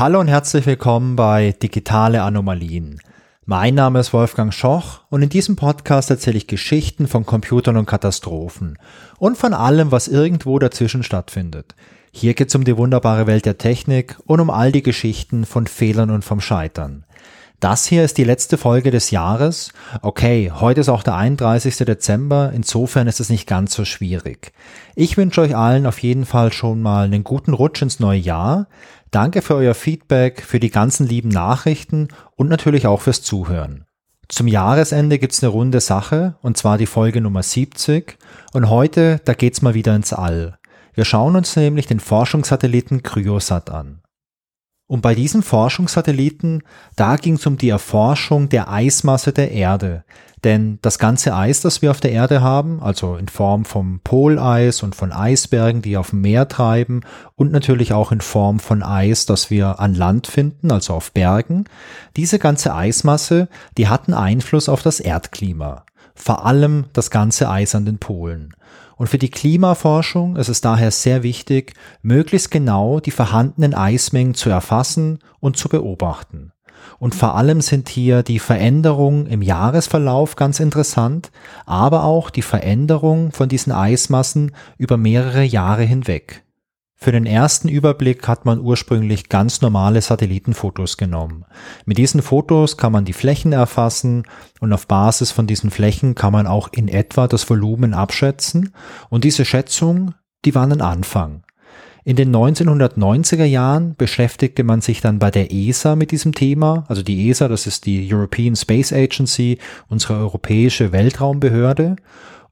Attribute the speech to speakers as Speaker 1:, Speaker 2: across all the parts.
Speaker 1: Hallo und herzlich willkommen bei Digitale Anomalien. Mein Name ist Wolfgang Schoch und in diesem Podcast erzähle ich Geschichten von Computern und Katastrophen und von allem, was irgendwo dazwischen stattfindet. Hier geht es um die wunderbare Welt der Technik und um all die Geschichten von Fehlern und vom Scheitern. Das hier ist die letzte Folge des Jahres. Okay, heute ist auch der 31. Dezember, insofern ist es nicht ganz so schwierig. Ich wünsche euch allen auf jeden Fall schon mal einen guten Rutsch ins neue Jahr. Danke für euer Feedback, für die ganzen lieben Nachrichten und natürlich auch fürs Zuhören. Zum Jahresende gibt's eine runde Sache, und zwar die Folge Nummer 70. Und heute, da geht's mal wieder ins All. Wir schauen uns nämlich den Forschungssatelliten Cryosat an. Und bei diesen Forschungssatelliten, da ging es um die Erforschung der Eismasse der Erde. Denn das ganze Eis, das wir auf der Erde haben, also in Form vom Poleis und von Eisbergen, die auf dem Meer treiben und natürlich auch in Form von Eis, das wir an Land finden, also auf Bergen, diese ganze Eismasse, die hatten Einfluss auf das Erdklima. Vor allem das ganze Eis an den Polen. Und für die Klimaforschung ist es daher sehr wichtig, möglichst genau die vorhandenen Eismengen zu erfassen und zu beobachten. Und vor allem sind hier die Veränderungen im Jahresverlauf ganz interessant, aber auch die Veränderung von diesen Eismassen über mehrere Jahre hinweg. Für den ersten Überblick hat man ursprünglich ganz normale Satellitenfotos genommen. Mit diesen Fotos kann man die Flächen erfassen und auf Basis von diesen Flächen kann man auch in etwa das Volumen abschätzen und diese Schätzung, die war ein Anfang. In den 1990er Jahren beschäftigte man sich dann bei der ESA mit diesem Thema. Also die ESA, das ist die European Space Agency, unsere europäische Weltraumbehörde.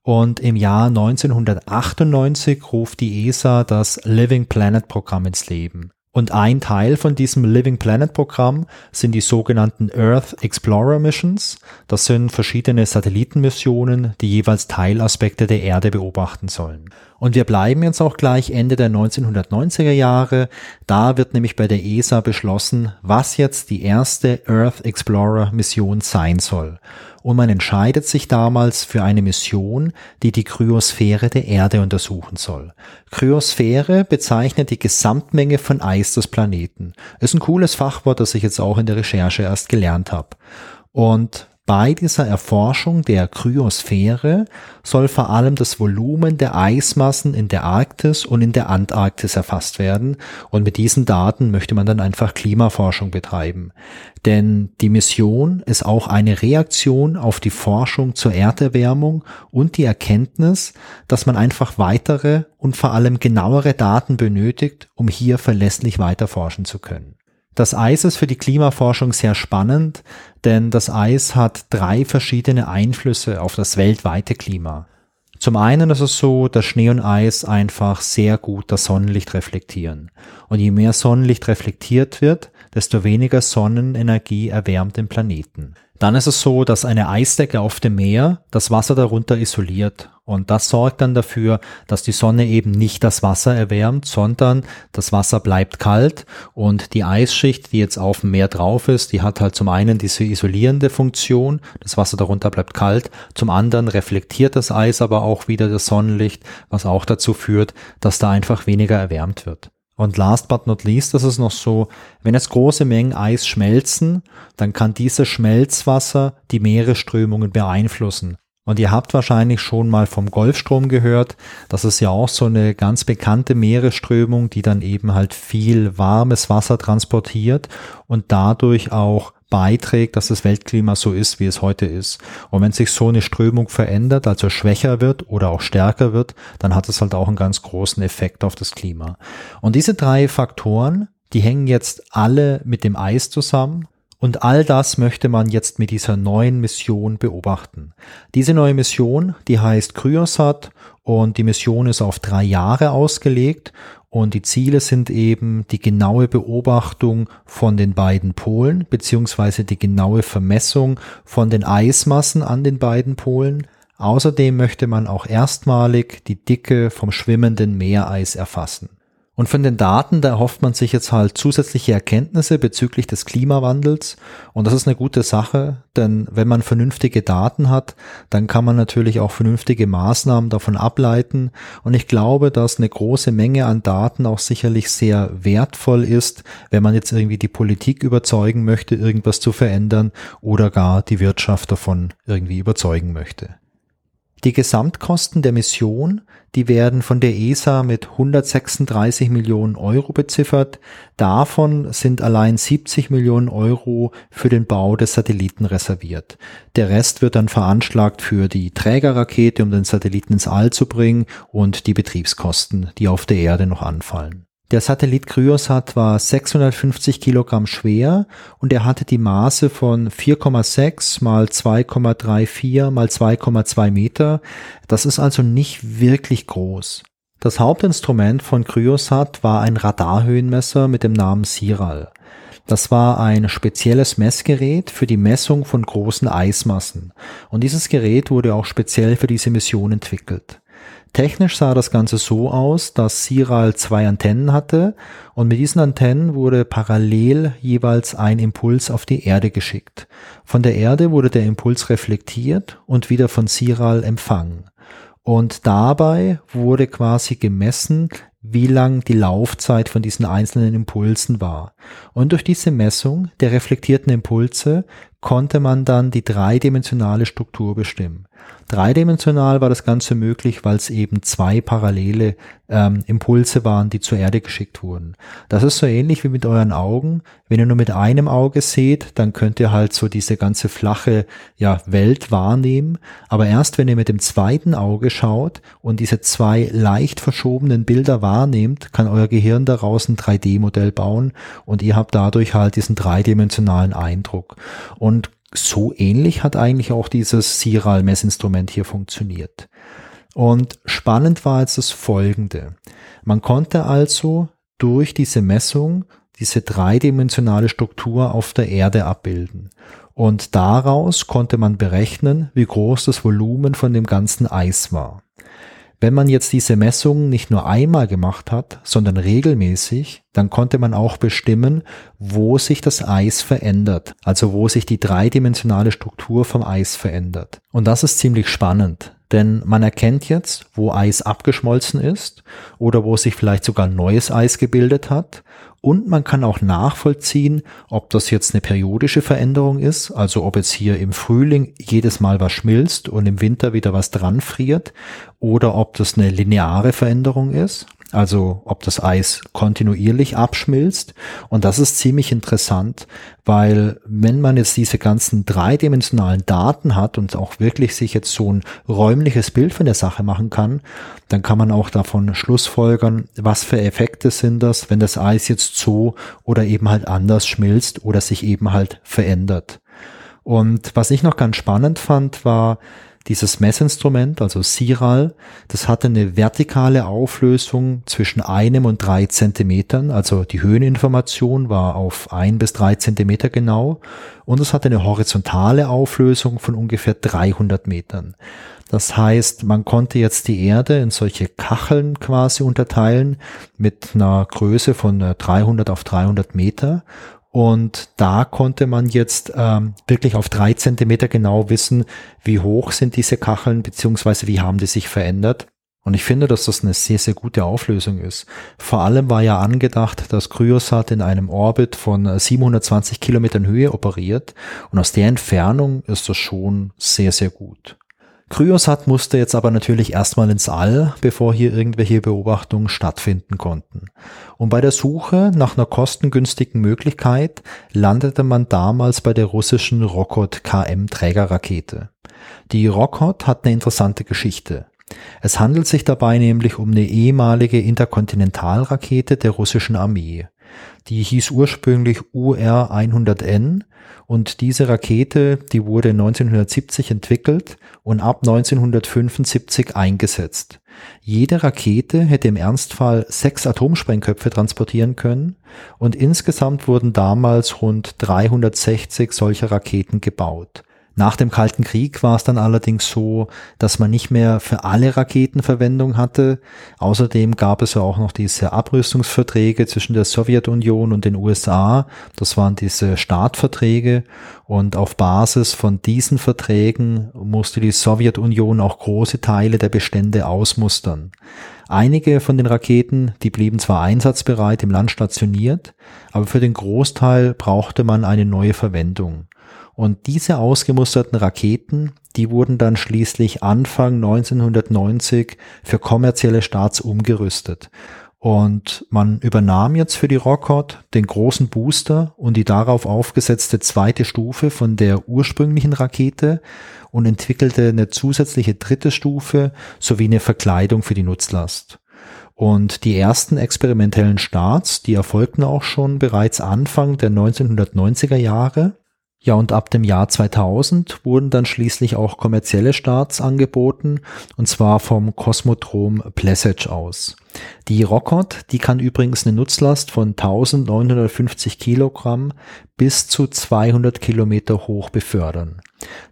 Speaker 1: Und im Jahr 1998 ruft die ESA das Living Planet Programm ins Leben. Und ein Teil von diesem Living Planet Programm sind die sogenannten Earth Explorer Missions. Das sind verschiedene Satellitenmissionen, die jeweils Teilaspekte der Erde beobachten sollen. Und wir bleiben jetzt auch gleich Ende der 1990er Jahre. Da wird nämlich bei der ESA beschlossen, was jetzt die erste Earth Explorer Mission sein soll. Und man entscheidet sich damals für eine Mission, die die Kryosphäre der Erde untersuchen soll. Kryosphäre bezeichnet die Gesamtmenge von Eis des Planeten. Ist ein cooles Fachwort, das ich jetzt auch in der Recherche erst gelernt habe. Und bei dieser Erforschung der Kryosphäre soll vor allem das Volumen der Eismassen in der Arktis und in der Antarktis erfasst werden und mit diesen Daten möchte man dann einfach Klimaforschung betreiben. Denn die Mission ist auch eine Reaktion auf die Forschung zur Erderwärmung und die Erkenntnis, dass man einfach weitere und vor allem genauere Daten benötigt, um hier verlässlich weiter forschen zu können. Das Eis ist für die Klimaforschung sehr spannend, denn das Eis hat drei verschiedene Einflüsse auf das weltweite Klima. Zum einen ist es so, dass Schnee und Eis einfach sehr gut das Sonnenlicht reflektieren. Und je mehr Sonnenlicht reflektiert wird, desto weniger Sonnenenergie erwärmt den Planeten. Dann ist es so, dass eine Eisdecke auf dem Meer das Wasser darunter isoliert. Und das sorgt dann dafür, dass die Sonne eben nicht das Wasser erwärmt, sondern das Wasser bleibt kalt. Und die Eisschicht, die jetzt auf dem Meer drauf ist, die hat halt zum einen diese isolierende Funktion, das Wasser darunter bleibt kalt, zum anderen reflektiert das Eis aber auch wieder das Sonnenlicht, was auch dazu führt, dass da einfach weniger erwärmt wird. Und last but not least ist es noch so, wenn jetzt große Mengen Eis schmelzen, dann kann dieses Schmelzwasser die Meeresströmungen beeinflussen. Und ihr habt wahrscheinlich schon mal vom Golfstrom gehört. Das ist ja auch so eine ganz bekannte Meeresströmung, die dann eben halt viel warmes Wasser transportiert und dadurch auch beiträgt, dass das Weltklima so ist, wie es heute ist. Und wenn sich so eine Strömung verändert, also schwächer wird oder auch stärker wird, dann hat es halt auch einen ganz großen Effekt auf das Klima. Und diese drei Faktoren, die hängen jetzt alle mit dem Eis zusammen. Und all das möchte man jetzt mit dieser neuen Mission beobachten. Diese neue Mission, die heißt Cryosat und die Mission ist auf drei Jahre ausgelegt und die Ziele sind eben die genaue Beobachtung von den beiden Polen beziehungsweise die genaue Vermessung von den Eismassen an den beiden Polen. Außerdem möchte man auch erstmalig die Dicke vom schwimmenden Meereis erfassen. Und von den Daten, da erhofft man sich jetzt halt zusätzliche Erkenntnisse bezüglich des Klimawandels. Und das ist eine gute Sache, denn wenn man vernünftige Daten hat, dann kann man natürlich auch vernünftige Maßnahmen davon ableiten. Und ich glaube, dass eine große Menge an Daten auch sicherlich sehr wertvoll ist, wenn man jetzt irgendwie die Politik überzeugen möchte, irgendwas zu verändern oder gar die Wirtschaft davon irgendwie überzeugen möchte. Die Gesamtkosten der Mission, die werden von der ESA mit 136 Millionen Euro beziffert. Davon sind allein 70 Millionen Euro für den Bau des Satelliten reserviert. Der Rest wird dann veranschlagt für die Trägerrakete, um den Satelliten ins All zu bringen und die Betriebskosten, die auf der Erde noch anfallen. Der Satellit Cryosat war 650 Kilogramm schwer und er hatte die Maße von 4,6 mal 2,34 mal 2,2 Meter. Das ist also nicht wirklich groß. Das Hauptinstrument von Cryosat war ein Radarhöhenmesser mit dem Namen Siral. Das war ein spezielles Messgerät für die Messung von großen Eismassen. Und dieses Gerät wurde auch speziell für diese Mission entwickelt. Technisch sah das Ganze so aus, dass Siral zwei Antennen hatte und mit diesen Antennen wurde parallel jeweils ein Impuls auf die Erde geschickt. Von der Erde wurde der Impuls reflektiert und wieder von Siral empfangen. Und dabei wurde quasi gemessen, wie lang die Laufzeit von diesen einzelnen Impulsen war. Und durch diese Messung der reflektierten Impulse konnte man dann die dreidimensionale Struktur bestimmen. Dreidimensional war das Ganze möglich, weil es eben zwei parallele ähm, Impulse waren, die zur Erde geschickt wurden. Das ist so ähnlich wie mit euren Augen. Wenn ihr nur mit einem Auge seht, dann könnt ihr halt so diese ganze flache ja, Welt wahrnehmen. Aber erst wenn ihr mit dem zweiten Auge schaut und diese zwei leicht verschobenen Bilder wahrnehmt, kann euer Gehirn daraus ein 3D-Modell bauen und ihr habt dadurch halt diesen dreidimensionalen Eindruck. Und so ähnlich hat eigentlich auch dieses Siral-Messinstrument hier funktioniert. Und spannend war jetzt das Folgende. Man konnte also durch diese Messung diese dreidimensionale Struktur auf der Erde abbilden. Und daraus konnte man berechnen, wie groß das Volumen von dem ganzen Eis war. Wenn man jetzt diese Messungen nicht nur einmal gemacht hat, sondern regelmäßig, dann konnte man auch bestimmen, wo sich das Eis verändert, also wo sich die dreidimensionale Struktur vom Eis verändert. Und das ist ziemlich spannend, denn man erkennt jetzt, wo Eis abgeschmolzen ist oder wo sich vielleicht sogar neues Eis gebildet hat. Und man kann auch nachvollziehen, ob das jetzt eine periodische Veränderung ist, also ob jetzt hier im Frühling jedes Mal was schmilzt und im Winter wieder was dran friert, oder ob das eine lineare Veränderung ist, also ob das Eis kontinuierlich abschmilzt. Und das ist ziemlich interessant, weil wenn man jetzt diese ganzen dreidimensionalen Daten hat und auch wirklich sich jetzt so ein räumliches Bild von der Sache machen kann, dann kann man auch davon schlussfolgern, was für Effekte sind das, wenn das Eis jetzt so oder eben halt anders schmilzt oder sich eben halt verändert. Und was ich noch ganz spannend fand, war, dieses Messinstrument, also Siral, das hatte eine vertikale Auflösung zwischen einem und drei Zentimetern, also die Höheninformation war auf ein bis drei Zentimeter genau. Und es hatte eine horizontale Auflösung von ungefähr 300 Metern. Das heißt, man konnte jetzt die Erde in solche Kacheln quasi unterteilen mit einer Größe von 300 auf 300 Meter und da konnte man jetzt ähm, wirklich auf drei Zentimeter genau wissen, wie hoch sind diese Kacheln, beziehungsweise wie haben die sich verändert. Und ich finde, dass das eine sehr, sehr gute Auflösung ist. Vor allem war ja angedacht, dass Cryosat in einem Orbit von 720 Kilometern Höhe operiert. Und aus der Entfernung ist das schon sehr, sehr gut. Cryosat musste jetzt aber natürlich erstmal ins All, bevor hier irgendwelche Beobachtungen stattfinden konnten. Und bei der Suche nach einer kostengünstigen Möglichkeit landete man damals bei der russischen Rokot KM Trägerrakete. Die Rokot hat eine interessante Geschichte. Es handelt sich dabei nämlich um eine ehemalige Interkontinentalrakete der russischen Armee. Die hieß ursprünglich UR-100N und diese Rakete, die wurde 1970 entwickelt und ab 1975 eingesetzt. Jede Rakete hätte im Ernstfall sechs Atomsprengköpfe transportieren können und insgesamt wurden damals rund 360 solcher Raketen gebaut. Nach dem Kalten Krieg war es dann allerdings so, dass man nicht mehr für alle Raketen Verwendung hatte. Außerdem gab es ja auch noch diese Abrüstungsverträge zwischen der Sowjetunion und den USA. Das waren diese Startverträge und auf Basis von diesen Verträgen musste die Sowjetunion auch große Teile der Bestände ausmustern. Einige von den Raketen, die blieben zwar einsatzbereit im Land stationiert, aber für den Großteil brauchte man eine neue Verwendung. Und diese ausgemusterten Raketen, die wurden dann schließlich Anfang 1990 für kommerzielle Starts umgerüstet. Und man übernahm jetzt für die Rockhot den großen Booster und die darauf aufgesetzte zweite Stufe von der ursprünglichen Rakete und entwickelte eine zusätzliche dritte Stufe sowie eine Verkleidung für die Nutzlast. Und die ersten experimentellen Starts, die erfolgten auch schon bereits Anfang der 1990er Jahre ja, und ab dem Jahr 2000 wurden dann schließlich auch kommerzielle Starts angeboten, und zwar vom Kosmodrom Plessage aus. Die Rockot, die kann übrigens eine Nutzlast von 1950 Kilogramm bis zu 200 Kilometer hoch befördern.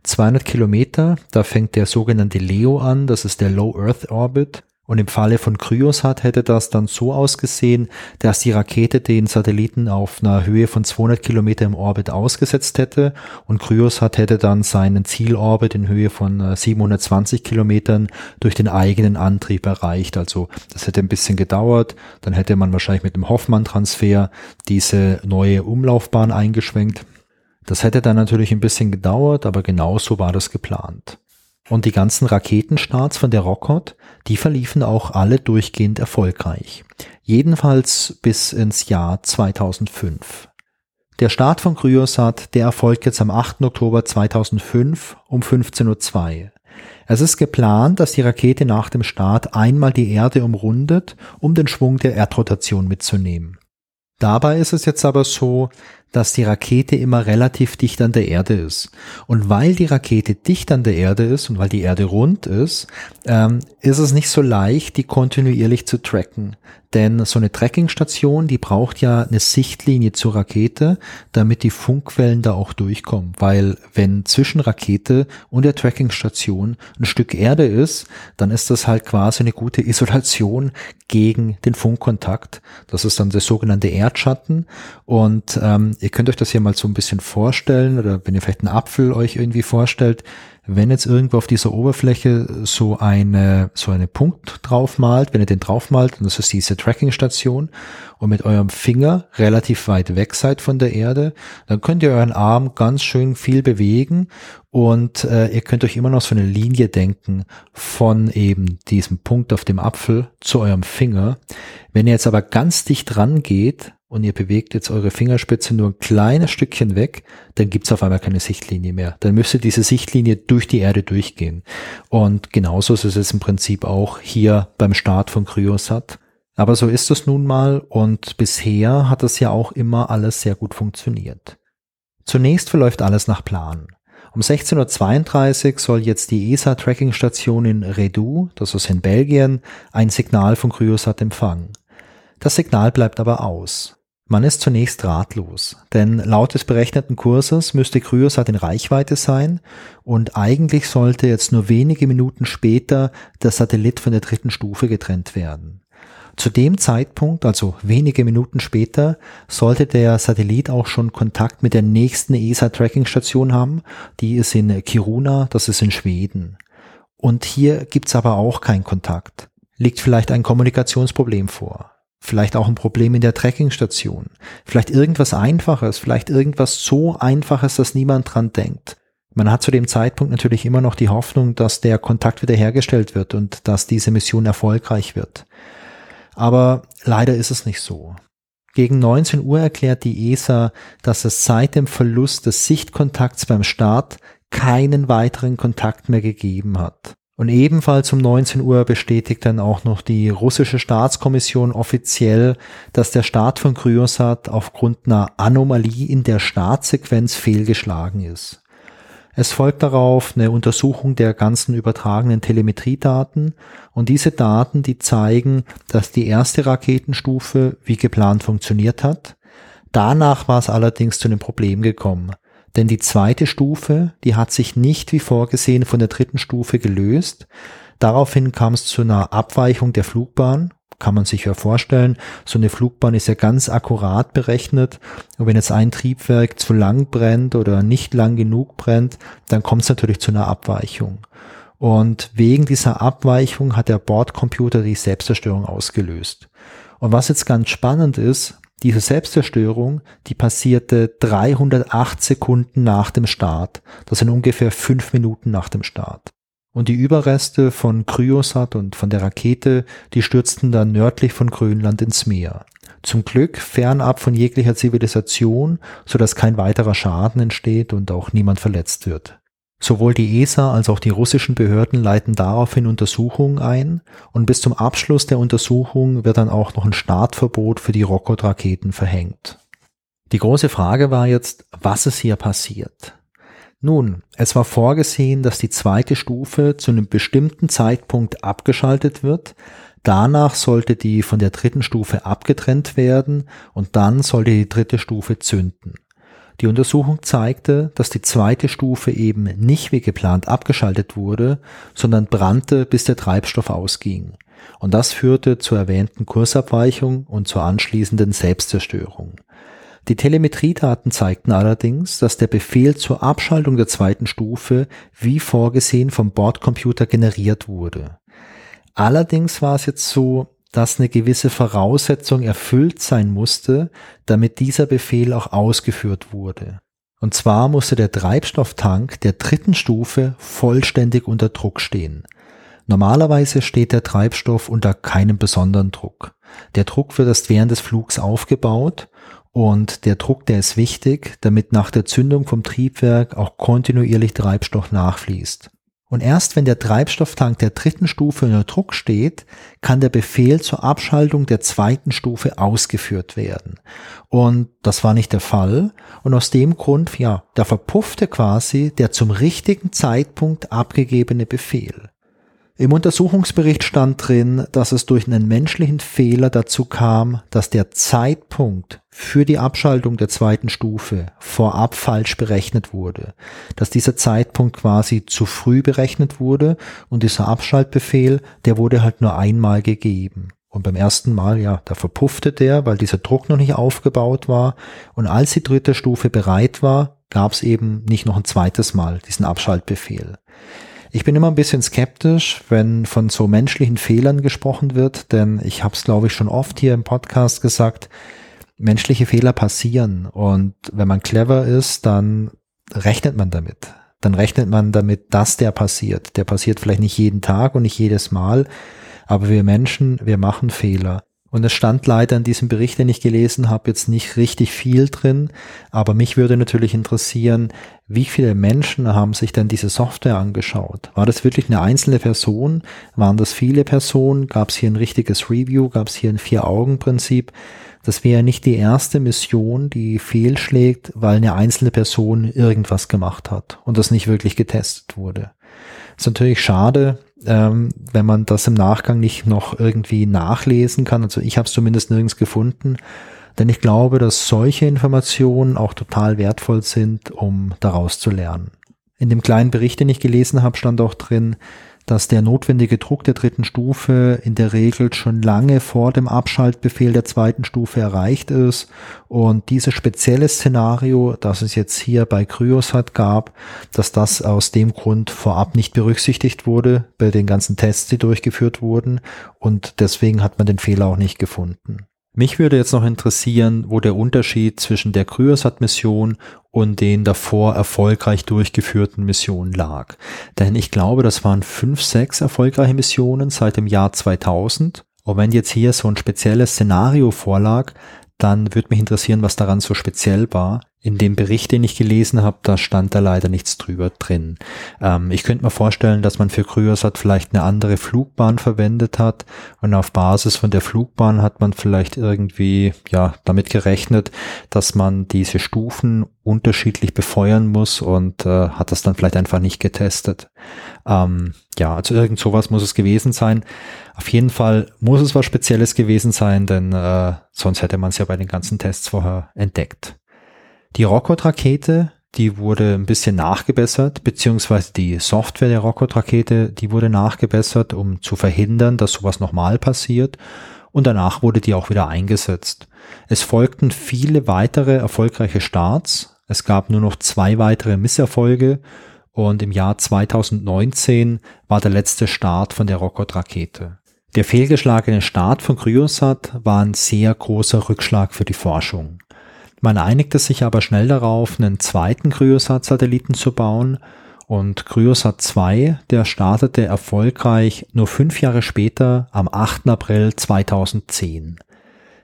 Speaker 1: 200 Kilometer, da fängt der sogenannte LEO an, das ist der Low Earth Orbit, und im Falle von Cryosat hätte das dann so ausgesehen, dass die Rakete den Satelliten auf einer Höhe von 200 Kilometer im Orbit ausgesetzt hätte und Cryosat hätte dann seinen Zielorbit in Höhe von 720 äh, Kilometern durch den eigenen Antrieb erreicht. Also das hätte ein bisschen gedauert. Dann hätte man wahrscheinlich mit dem Hoffmann-Transfer diese neue Umlaufbahn eingeschwenkt. Das hätte dann natürlich ein bisschen gedauert, aber genauso war das geplant. Und die ganzen Raketenstarts von der Rockot, die verliefen auch alle durchgehend erfolgreich. Jedenfalls bis ins Jahr 2005. Der Start von Kryosat, der erfolgt jetzt am 8. Oktober 2005 um 15.02 Uhr. Es ist geplant, dass die Rakete nach dem Start einmal die Erde umrundet, um den Schwung der Erdrotation mitzunehmen. Dabei ist es jetzt aber so, dass die Rakete immer relativ dicht an der Erde ist. Und weil die Rakete dicht an der Erde ist und weil die Erde rund ist, ähm, ist es nicht so leicht, die kontinuierlich zu tracken. Denn so eine Trackingstation, die braucht ja eine Sichtlinie zur Rakete, damit die Funkwellen da auch durchkommen. Weil wenn zwischen Rakete und der Trackingstation ein Stück Erde ist, dann ist das halt quasi eine gute Isolation gegen den Funkkontakt. Das ist dann der sogenannte Erdschatten. Und ähm, ihr könnt euch das hier mal so ein bisschen vorstellen, oder wenn ihr vielleicht einen Apfel euch irgendwie vorstellt, wenn jetzt irgendwo auf dieser Oberfläche so eine, so eine Punkt draufmalt, wenn ihr den draufmalt, und das ist diese Tracking-Station, und mit eurem Finger relativ weit weg seid von der Erde, dann könnt ihr euren Arm ganz schön viel bewegen und äh, ihr könnt euch immer noch so eine Linie denken von eben diesem Punkt auf dem Apfel zu eurem Finger. Wenn ihr jetzt aber ganz dicht dran geht, und ihr bewegt jetzt eure Fingerspitze nur ein kleines Stückchen weg, dann gibt's auf einmal keine Sichtlinie mehr. Dann müsste diese Sichtlinie durch die Erde durchgehen. Und genauso ist es jetzt im Prinzip auch hier beim Start von Cryosat. Aber so ist es nun mal und bisher hat das ja auch immer alles sehr gut funktioniert. Zunächst verläuft alles nach Plan. Um 16.32 Uhr soll jetzt die ESA-Tracking-Station in Redou, das ist in Belgien, ein Signal von Cryosat empfangen. Das Signal bleibt aber aus. Man ist zunächst ratlos, denn laut des berechneten Kurses müsste Kryosat in Reichweite sein und eigentlich sollte jetzt nur wenige Minuten später der Satellit von der dritten Stufe getrennt werden. Zu dem Zeitpunkt, also wenige Minuten später, sollte der Satellit auch schon Kontakt mit der nächsten ESA-Tracking-Station haben, die ist in Kiruna, das ist in Schweden. Und hier gibt's aber auch keinen Kontakt. Liegt vielleicht ein Kommunikationsproblem vor vielleicht auch ein Problem in der Trackingstation, vielleicht irgendwas Einfaches, vielleicht irgendwas so Einfaches, dass niemand dran denkt. Man hat zu dem Zeitpunkt natürlich immer noch die Hoffnung, dass der Kontakt wiederhergestellt wird und dass diese Mission erfolgreich wird. Aber leider ist es nicht so. Gegen 19 Uhr erklärt die ESA, dass es seit dem Verlust des Sichtkontakts beim Start keinen weiteren Kontakt mehr gegeben hat. Und ebenfalls um 19 Uhr bestätigt dann auch noch die russische Staatskommission offiziell, dass der Start von Kryosat aufgrund einer Anomalie in der Startsequenz fehlgeschlagen ist. Es folgt darauf eine Untersuchung der ganzen übertragenen Telemetriedaten und diese Daten, die zeigen, dass die erste Raketenstufe wie geplant funktioniert hat. Danach war es allerdings zu einem Problem gekommen. Denn die zweite Stufe, die hat sich nicht wie vorgesehen von der dritten Stufe gelöst. Daraufhin kam es zu einer Abweichung der Flugbahn. Kann man sich ja vorstellen, so eine Flugbahn ist ja ganz akkurat berechnet. Und wenn jetzt ein Triebwerk zu lang brennt oder nicht lang genug brennt, dann kommt es natürlich zu einer Abweichung. Und wegen dieser Abweichung hat der Bordcomputer die Selbstzerstörung ausgelöst. Und was jetzt ganz spannend ist, diese Selbstzerstörung, die passierte 308 Sekunden nach dem Start. Das sind ungefähr fünf Minuten nach dem Start. Und die Überreste von Kryosat und von der Rakete, die stürzten dann nördlich von Grönland ins Meer. Zum Glück fernab von jeglicher Zivilisation, so dass kein weiterer Schaden entsteht und auch niemand verletzt wird. Sowohl die ESA als auch die russischen Behörden leiten daraufhin Untersuchungen ein und bis zum Abschluss der Untersuchung wird dann auch noch ein Startverbot für die Rocket-Raketen verhängt. Die große Frage war jetzt, was ist hier passiert? Nun, es war vorgesehen, dass die zweite Stufe zu einem bestimmten Zeitpunkt abgeschaltet wird, danach sollte die von der dritten Stufe abgetrennt werden und dann sollte die dritte Stufe zünden. Die Untersuchung zeigte, dass die zweite Stufe eben nicht wie geplant abgeschaltet wurde, sondern brannte, bis der Treibstoff ausging. Und das führte zur erwähnten Kursabweichung und zur anschließenden Selbstzerstörung. Die Telemetriedaten zeigten allerdings, dass der Befehl zur Abschaltung der zweiten Stufe wie vorgesehen vom Bordcomputer generiert wurde. Allerdings war es jetzt so, dass eine gewisse Voraussetzung erfüllt sein musste, damit dieser Befehl auch ausgeführt wurde. Und zwar musste der Treibstofftank der dritten Stufe vollständig unter Druck stehen. Normalerweise steht der Treibstoff unter keinem besonderen Druck. Der Druck wird erst während des Flugs aufgebaut und der Druck, der ist wichtig, damit nach der Zündung vom Triebwerk auch kontinuierlich Treibstoff nachfließt. Und erst wenn der Treibstofftank der dritten Stufe unter Druck steht, kann der Befehl zur Abschaltung der zweiten Stufe ausgeführt werden. Und das war nicht der Fall. Und aus dem Grund, ja, da verpuffte quasi der zum richtigen Zeitpunkt abgegebene Befehl. Im Untersuchungsbericht stand drin, dass es durch einen menschlichen Fehler dazu kam, dass der Zeitpunkt für die Abschaltung der zweiten Stufe vorab falsch berechnet wurde, dass dieser Zeitpunkt quasi zu früh berechnet wurde und dieser Abschaltbefehl, der wurde halt nur einmal gegeben. Und beim ersten Mal, ja, da verpuffte der, weil dieser Druck noch nicht aufgebaut war. Und als die dritte Stufe bereit war, gab es eben nicht noch ein zweites Mal diesen Abschaltbefehl. Ich bin immer ein bisschen skeptisch, wenn von so menschlichen Fehlern gesprochen wird, denn ich habe es, glaube ich, schon oft hier im Podcast gesagt, menschliche Fehler passieren und wenn man clever ist, dann rechnet man damit. Dann rechnet man damit, dass der passiert. Der passiert vielleicht nicht jeden Tag und nicht jedes Mal, aber wir Menschen, wir machen Fehler. Und es stand leider in diesem Bericht, den ich gelesen habe, jetzt nicht richtig viel drin. Aber mich würde natürlich interessieren, wie viele Menschen haben sich denn diese Software angeschaut? War das wirklich eine einzelne Person? Waren das viele Personen? Gab es hier ein richtiges Review? Gab es hier ein Vier-Augen-Prinzip? Das wäre nicht die erste Mission, die fehlschlägt, weil eine einzelne Person irgendwas gemacht hat und das nicht wirklich getestet wurde. Ist natürlich schade, ähm, wenn man das im Nachgang nicht noch irgendwie nachlesen kann. Also ich habe es zumindest nirgends gefunden, denn ich glaube, dass solche Informationen auch total wertvoll sind, um daraus zu lernen. In dem kleinen Bericht, den ich gelesen habe, stand auch drin, dass der notwendige Druck der dritten Stufe in der Regel schon lange vor dem Abschaltbefehl der zweiten Stufe erreicht ist und dieses spezielle Szenario, das es jetzt hier bei Cryosat gab, dass das aus dem Grund vorab nicht berücksichtigt wurde bei den ganzen Tests, die durchgeführt wurden und deswegen hat man den Fehler auch nicht gefunden. Mich würde jetzt noch interessieren, wo der Unterschied zwischen der Cryosat-Mission und den davor erfolgreich durchgeführten Missionen lag. Denn ich glaube, das waren fünf, sechs erfolgreiche Missionen seit dem Jahr 2000. Und wenn jetzt hier so ein spezielles Szenario vorlag, dann würde mich interessieren, was daran so speziell war. In dem Bericht, den ich gelesen habe, da stand da leider nichts drüber drin. Ähm, ich könnte mir vorstellen, dass man für Kryosat vielleicht eine andere Flugbahn verwendet hat und auf Basis von der Flugbahn hat man vielleicht irgendwie ja damit gerechnet, dass man diese Stufen unterschiedlich befeuern muss und äh, hat das dann vielleicht einfach nicht getestet. Ähm, ja, also irgend sowas muss es gewesen sein. Auf jeden Fall muss es was Spezielles gewesen sein, denn äh, sonst hätte man es ja bei den ganzen Tests vorher entdeckt. Die Rocket-Rakete, die wurde ein bisschen nachgebessert, beziehungsweise die Software der Rocket-Rakete, die wurde nachgebessert, um zu verhindern, dass sowas nochmal passiert. Und danach wurde die auch wieder eingesetzt. Es folgten viele weitere erfolgreiche Starts. Es gab nur noch zwei weitere Misserfolge und im Jahr 2019 war der letzte Start von der Rocket-Rakete. Der fehlgeschlagene Start von Cryosat war ein sehr großer Rückschlag für die Forschung. Man einigte sich aber schnell darauf, einen zweiten Cryosat-Satelliten zu bauen und Cryosat 2, der startete erfolgreich nur fünf Jahre später am 8. April 2010.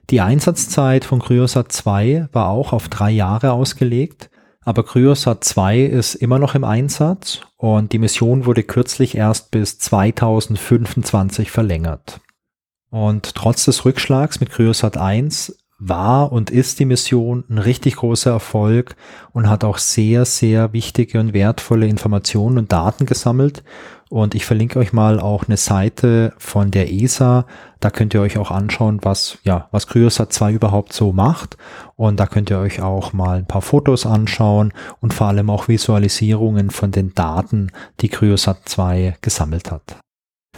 Speaker 1: Die Einsatzzeit von Cryosat 2 war auch auf drei Jahre ausgelegt, aber Cryosat 2 ist immer noch im Einsatz und die Mission wurde kürzlich erst bis 2025 verlängert. Und trotz des Rückschlags mit Cryosat 1 war und ist die Mission ein richtig großer Erfolg und hat auch sehr, sehr wichtige und wertvolle Informationen und Daten gesammelt. Und ich verlinke euch mal auch eine Seite von der ESA. Da könnt ihr euch auch anschauen, was, ja, was Cryosat 2 überhaupt so macht. Und da könnt ihr euch auch mal ein paar Fotos anschauen und vor allem auch Visualisierungen von den Daten, die Cryosat 2 gesammelt hat.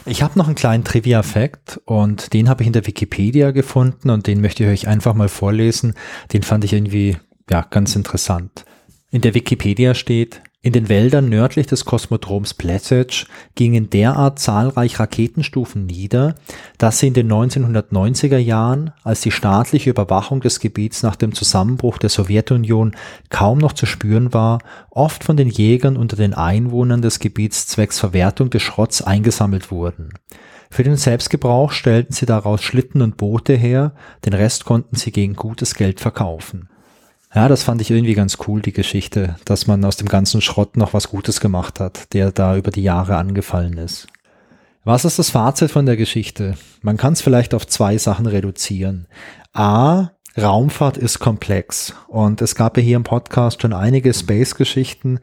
Speaker 1: Ich habe noch einen kleinen Trivia-Fact und den habe ich in der Wikipedia gefunden und den möchte ich euch einfach mal vorlesen. Den fand ich irgendwie ja ganz interessant. In der Wikipedia steht, in den Wäldern nördlich des Kosmodroms Plesetsch gingen derart zahlreich Raketenstufen nieder, dass sie in den 1990er Jahren, als die staatliche Überwachung des Gebiets nach dem Zusammenbruch der Sowjetunion kaum noch zu spüren war, oft von den Jägern unter den Einwohnern des Gebiets zwecks Verwertung des Schrotts eingesammelt wurden. Für den Selbstgebrauch stellten sie daraus Schlitten und Boote her, den Rest konnten sie gegen gutes Geld verkaufen. Ja, das fand ich irgendwie ganz cool, die Geschichte, dass man aus dem ganzen Schrott noch was Gutes gemacht hat, der da über die Jahre angefallen ist. Was ist das Fazit von der Geschichte? Man kann es vielleicht auf zwei Sachen reduzieren. A, Raumfahrt ist komplex und es gab ja hier im Podcast schon einige Space-Geschichten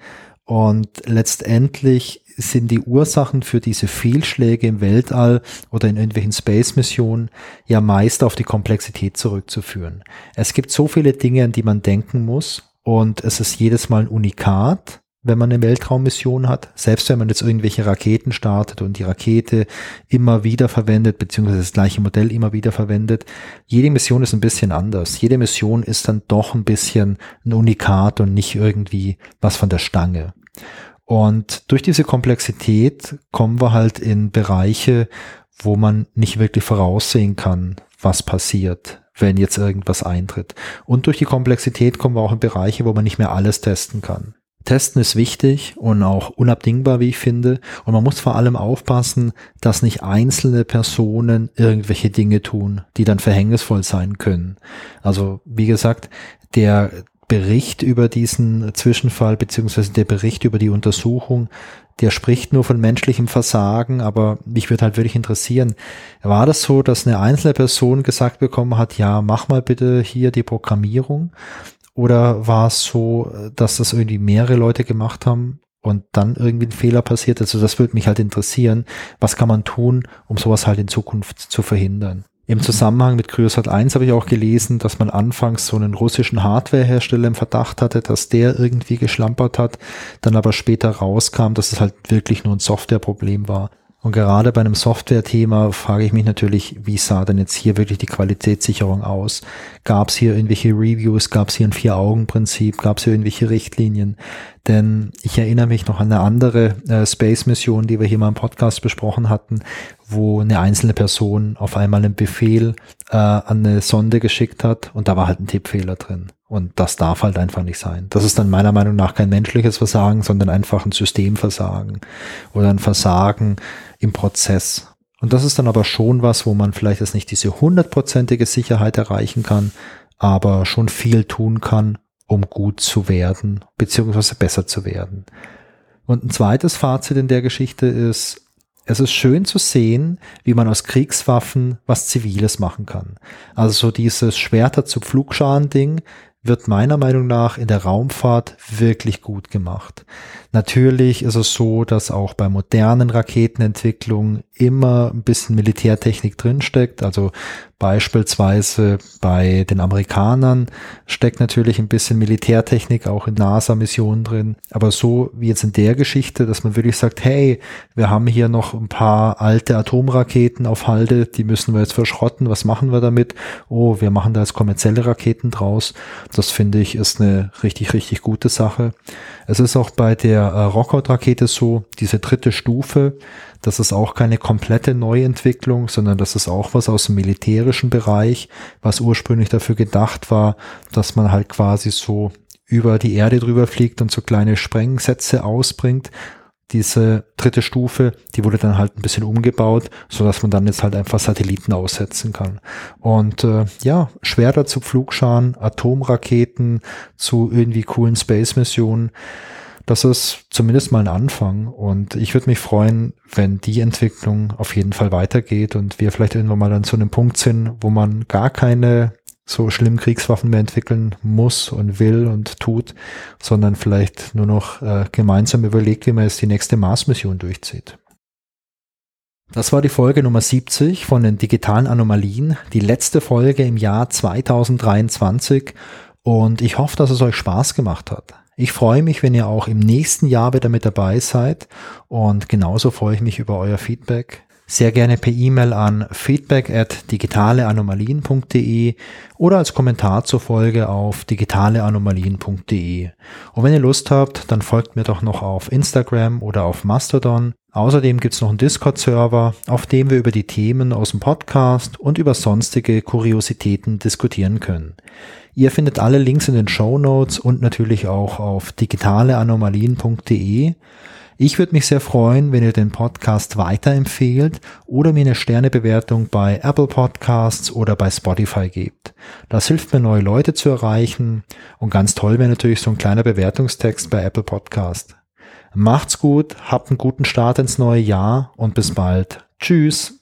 Speaker 1: und letztendlich sind die Ursachen für diese Fehlschläge im Weltall oder in irgendwelchen Space-Missionen ja meist auf die Komplexität zurückzuführen. Es gibt so viele Dinge, an die man denken muss und es ist jedes Mal ein Unikat, wenn man eine Weltraummission hat. Selbst wenn man jetzt irgendwelche Raketen startet und die Rakete immer wieder verwendet, beziehungsweise das gleiche Modell immer wieder verwendet. Jede Mission ist ein bisschen anders. Jede Mission ist dann doch ein bisschen ein Unikat und nicht irgendwie was von der Stange. Und durch diese Komplexität kommen wir halt in Bereiche, wo man nicht wirklich voraussehen kann, was passiert, wenn jetzt irgendwas eintritt. Und durch die Komplexität kommen wir auch in Bereiche, wo man nicht mehr alles testen kann. Testen ist wichtig und auch unabdingbar, wie ich finde. Und man muss vor allem aufpassen, dass nicht einzelne Personen irgendwelche Dinge tun, die dann verhängnisvoll sein können. Also, wie gesagt, der, Bericht über diesen Zwischenfall beziehungsweise der Bericht über die Untersuchung, der spricht nur von menschlichem Versagen, aber mich würde halt wirklich interessieren, war das so, dass eine einzelne Person gesagt bekommen hat, ja, mach mal bitte hier die Programmierung? Oder war es so, dass das irgendwie mehrere Leute gemacht haben und dann irgendwie ein Fehler passiert? Also das würde mich halt interessieren. Was kann man tun, um sowas halt in Zukunft zu verhindern? Im Zusammenhang mit Cryosat 1 habe ich auch gelesen, dass man anfangs so einen russischen Hardwarehersteller im Verdacht hatte, dass der irgendwie geschlampert hat, dann aber später rauskam, dass es halt wirklich nur ein Softwareproblem war. Und gerade bei einem Software-Thema frage ich mich natürlich, wie sah denn jetzt hier wirklich die Qualitätssicherung aus? Gab es hier irgendwelche Reviews? Gab es hier ein Vier-Augen-Prinzip? Gab es hier irgendwelche Richtlinien? Denn ich erinnere mich noch an eine andere äh, Space-Mission, die wir hier mal im Podcast besprochen hatten, wo eine einzelne Person auf einmal einen Befehl äh, an eine Sonde geschickt hat und da war halt ein Tippfehler drin. Und das darf halt einfach nicht sein. Das ist dann meiner Meinung nach kein menschliches Versagen, sondern einfach ein Systemversagen oder ein Versagen im Prozess. Und das ist dann aber schon was, wo man vielleicht jetzt nicht diese hundertprozentige Sicherheit erreichen kann, aber schon viel tun kann, um gut zu werden, beziehungsweise besser zu werden. Und ein zweites Fazit in der Geschichte ist, es ist schön zu sehen, wie man aus Kriegswaffen was Ziviles machen kann. Also so dieses Schwerter zu Pflugscharen-Ding wird meiner Meinung nach in der Raumfahrt wirklich gut gemacht. Natürlich ist es so, dass auch bei modernen Raketenentwicklungen immer ein bisschen Militärtechnik drinsteckt. Also Beispielsweise bei den Amerikanern steckt natürlich ein bisschen Militärtechnik auch in NASA-Missionen drin. Aber so wie jetzt in der Geschichte, dass man wirklich sagt, hey, wir haben hier noch ein paar alte Atomraketen auf Halde, die müssen wir jetzt verschrotten. Was machen wir damit? Oh, wir machen da jetzt kommerzielle Raketen draus. Das finde ich ist eine richtig, richtig gute Sache. Es ist auch bei der äh, Rockout-Rakete so, diese dritte Stufe, das ist auch keine komplette Neuentwicklung, sondern das ist auch was aus dem militärischen Bereich, was ursprünglich dafür gedacht war, dass man halt quasi so über die Erde drüber fliegt und so kleine Sprengsätze ausbringt. Diese dritte Stufe, die wurde dann halt ein bisschen umgebaut, so dass man dann jetzt halt einfach Satelliten aussetzen kann. Und äh, ja, Schwerter zu Flugscharen, Atomraketen zu irgendwie coolen Space-Missionen das ist zumindest mal ein Anfang. Und ich würde mich freuen, wenn die Entwicklung auf jeden Fall weitergeht und wir vielleicht irgendwann mal an so einem Punkt sind, wo man gar keine so schlimmen Kriegswaffen mehr entwickeln muss und will und tut, sondern vielleicht nur noch äh, gemeinsam überlegt, wie man jetzt die nächste Mars-Mission durchzieht. Das war die Folge Nummer 70 von den digitalen Anomalien, die letzte Folge im Jahr 2023 und ich hoffe, dass es euch Spaß gemacht hat. Ich freue mich, wenn ihr auch im nächsten Jahr wieder mit dabei seid und genauso freue ich mich über euer Feedback. Sehr gerne per E-Mail an feedback at digitaleanomalien.de oder als Kommentar zur Folge auf digitaleanomalien.de. Und wenn ihr Lust habt, dann folgt mir doch noch auf Instagram oder auf Mastodon. Außerdem gibt's noch einen Discord-Server, auf dem wir über die Themen aus dem Podcast und über sonstige Kuriositäten diskutieren können. Ihr findet alle Links in den Show Notes und natürlich auch auf digitaleanomalien.de. Ich würde mich sehr freuen, wenn ihr den Podcast weiterempfehlt oder mir eine Sternebewertung bei Apple Podcasts oder bei Spotify gebt. Das hilft mir, neue Leute zu erreichen und ganz toll wäre natürlich so ein kleiner Bewertungstext bei Apple Podcast. Macht's gut, habt einen guten Start ins neue Jahr und bis bald. Tschüss.